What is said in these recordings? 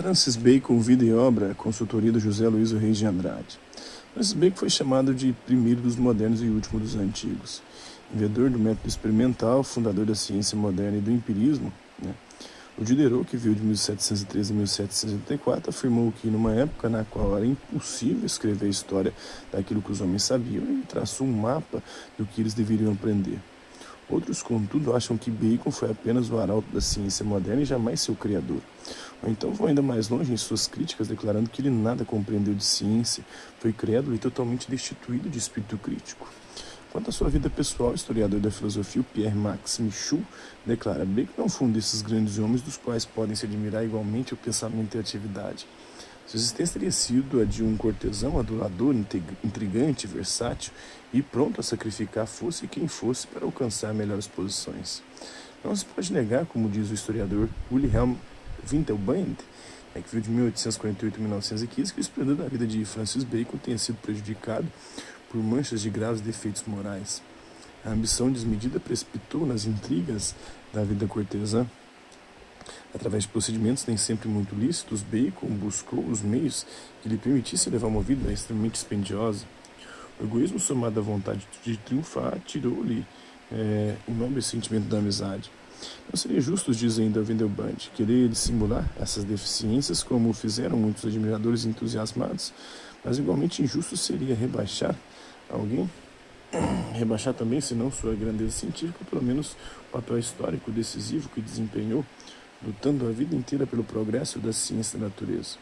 Francis Bacon, Vida e Obra, consultoria do José Luiz Reis de Andrade. Francis Bacon foi chamado de primeiro dos modernos e último dos antigos. Inventor do método experimental, fundador da ciência moderna e do empirismo, né? o Diderot, que viu de 1713 a 1784, afirmou que, numa época na qual era impossível escrever a história daquilo que os homens sabiam, ele traçou um mapa do que eles deveriam aprender. Outros, contudo, acham que Bacon foi apenas o arauto da ciência moderna e jamais seu criador. Ou então vão ainda mais longe em suas críticas, declarando que ele nada compreendeu de ciência, foi crédulo e totalmente destituído de espírito crítico. Quanto à sua vida pessoal, o historiador da filosofia Pierre-Max Michou declara Bacon não foi um desses grandes homens dos quais podem se admirar igualmente o pensamento e a atividade. Sua existência teria sido a de um cortesão adulador, intrigante, versátil e pronto a sacrificar fosse quem fosse para alcançar melhores posições. Não se pode negar, como diz o historiador Wilhelm Wintelband, né, que viu de 1848 a 1915, que o esplendor da vida de Francis Bacon tenha sido prejudicado por manchas de graves defeitos morais. A ambição desmedida precipitou nas intrigas da vida cortesã Através de procedimentos nem sempre muito lícitos, Bacon buscou os meios que lhe permitissem levar uma vida extremamente dispendiosa. O egoísmo somado à vontade de triunfar tirou-lhe é, o nobre sentimento da amizade. Não seria justo, diz ainda Windelband, querer dissimular essas deficiências como fizeram muitos admiradores entusiasmados, mas igualmente injusto seria rebaixar alguém, rebaixar também, se não sua grandeza científica, pelo menos o papel histórico decisivo que desempenhou lutando a vida inteira pelo progresso da ciência da natureza.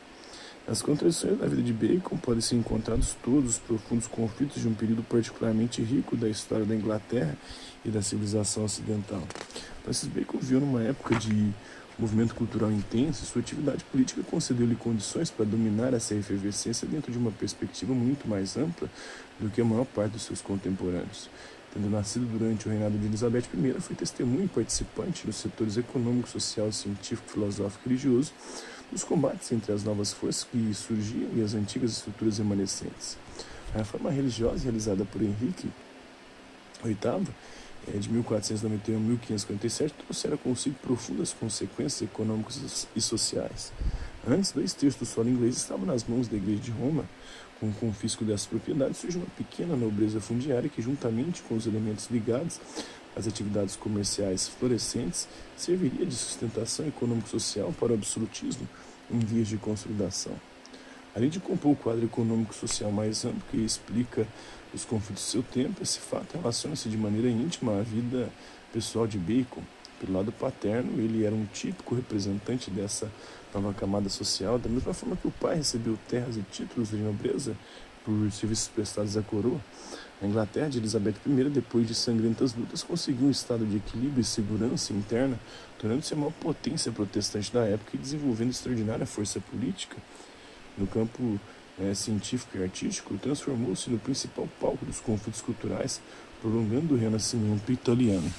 Nas contradições da vida de Bacon podem ser encontrados todos os profundos conflitos de um período particularmente rico da história da Inglaterra e da civilização ocidental. Francis Bacon viu numa época de movimento cultural intenso e sua atividade política concedeu-lhe condições para dominar essa efervescência dentro de uma perspectiva muito mais ampla do que a maior parte dos seus contemporâneos. Tendo nascido durante o reinado de Elizabeth I, foi testemunha e participante nos setores econômico, social, científico, filosófico e religioso dos combates entre as novas forças que surgiam e as antigas estruturas remanescentes. A reforma religiosa realizada por Henrique VIII, é, de 1491 a 1547, trouxeram consigo profundas consequências econômicas e sociais. Antes, dois terços do solo inglês estavam nas mãos da Igreja de Roma, com o confisco dessas propriedades, surge uma pequena nobreza fundiária que, juntamente com os elementos ligados às atividades comerciais florescentes, serviria de sustentação econômico-social para o absolutismo em vias de consolidação. Além de compor o quadro econômico-social mais amplo que explica os conflitos do seu tempo, esse fato relaciona-se de maneira íntima à vida pessoal de Bacon. Pelo lado paterno, ele era um típico representante dessa nova camada social, da mesma forma que o pai recebeu terras e títulos de nobreza por serviços prestados à coroa. A Inglaterra de Elizabeth I, depois de sangrentas lutas, conseguiu um estado de equilíbrio e segurança interna, tornando-se a maior potência protestante da época e desenvolvendo extraordinária força política. No campo é, científico e artístico, transformou-se no principal palco dos conflitos culturais, prolongando o renascimento italiano.